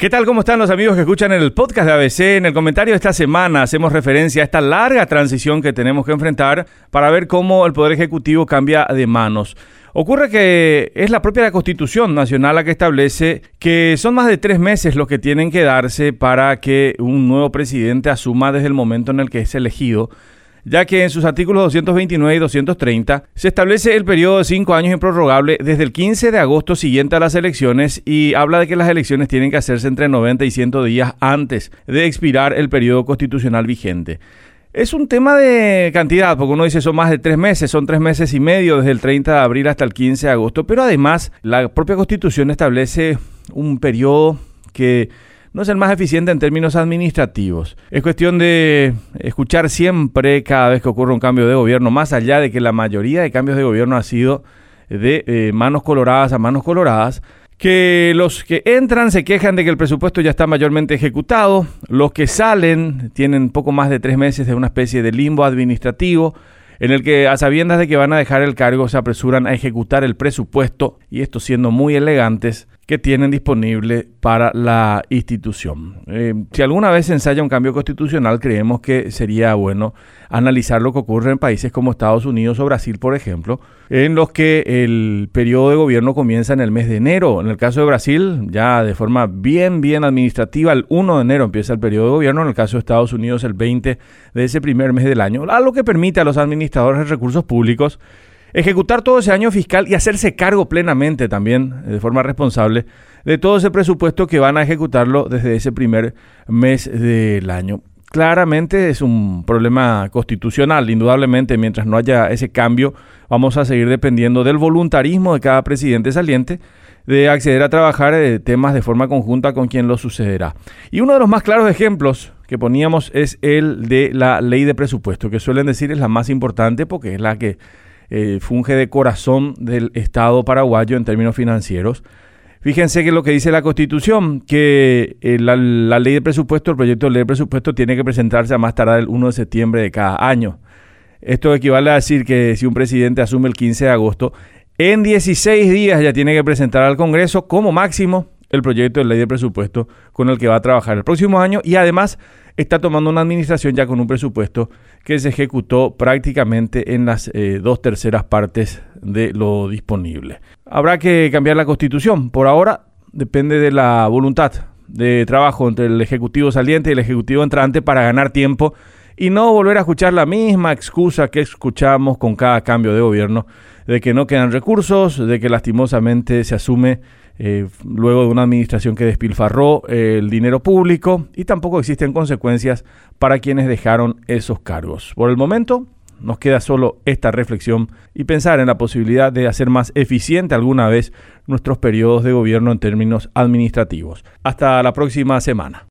¿Qué tal? ¿Cómo están los amigos que escuchan el podcast de ABC? En el comentario de esta semana hacemos referencia a esta larga transición que tenemos que enfrentar para ver cómo el Poder Ejecutivo cambia de manos. Ocurre que es la propia Constitución Nacional la que establece que son más de tres meses los que tienen que darse para que un nuevo presidente asuma desde el momento en el que es elegido ya que en sus artículos 229 y 230 se establece el periodo de cinco años improrrogable desde el 15 de agosto siguiente a las elecciones y habla de que las elecciones tienen que hacerse entre 90 y 100 días antes de expirar el periodo constitucional vigente. Es un tema de cantidad, porque uno dice son más de tres meses, son tres meses y medio desde el 30 de abril hasta el 15 de agosto, pero además la propia constitución establece un periodo que no es el más eficiente en términos administrativos. Es cuestión de escuchar siempre cada vez que ocurre un cambio de gobierno, más allá de que la mayoría de cambios de gobierno ha sido de eh, manos coloradas a manos coloradas, que los que entran se quejan de que el presupuesto ya está mayormente ejecutado, los que salen tienen poco más de tres meses de una especie de limbo administrativo, en el que a sabiendas de que van a dejar el cargo se apresuran a ejecutar el presupuesto, y esto siendo muy elegantes, que tienen disponible para la institución. Eh, si alguna vez se ensaya un cambio constitucional, creemos que sería bueno analizar lo que ocurre en países como Estados Unidos o Brasil, por ejemplo, en los que el periodo de gobierno comienza en el mes de enero. En el caso de Brasil, ya de forma bien, bien administrativa, el 1 de enero empieza el periodo de gobierno, en el caso de Estados Unidos el 20 de ese primer mes del año, lo que permite a los administradores de recursos públicos ejecutar todo ese año fiscal y hacerse cargo plenamente también, de forma responsable, de todo ese presupuesto que van a ejecutarlo desde ese primer mes del año. Claramente es un problema constitucional, indudablemente, mientras no haya ese cambio, vamos a seguir dependiendo del voluntarismo de cada presidente saliente de acceder a trabajar eh, temas de forma conjunta con quien lo sucederá. Y uno de los más claros ejemplos que poníamos es el de la ley de presupuesto, que suelen decir es la más importante porque es la que eh, funge de corazón del Estado paraguayo en términos financieros. Fíjense que lo que dice la Constitución, que eh, la, ley de presupuesto, el proyecto de ley de presupuesto tiene que presentarse a más tardar el 1 de septiembre de cada año. Esto equivale a decir que si un presidente asume el 15 de agosto, en 16 días ya tiene que presentar al Congreso como máximo el proyecto de ley de presupuesto con el que va a trabajar el próximo año y además está tomando una administración ya con un presupuesto que se ejecutó prácticamente en las eh, dos terceras partes de lo disponible. Habrá que cambiar la constitución. Por ahora depende de la voluntad de trabajo entre el Ejecutivo saliente y el Ejecutivo entrante para ganar tiempo y no volver a escuchar la misma excusa que escuchamos con cada cambio de gobierno, de que no quedan recursos, de que lastimosamente se asume eh, luego de una administración que despilfarró eh, el dinero público y tampoco existen consecuencias para quienes dejaron esos cargos. Por el momento, nos queda solo esta reflexión y pensar en la posibilidad de hacer más eficiente alguna vez nuestros periodos de gobierno en términos administrativos. Hasta la próxima semana.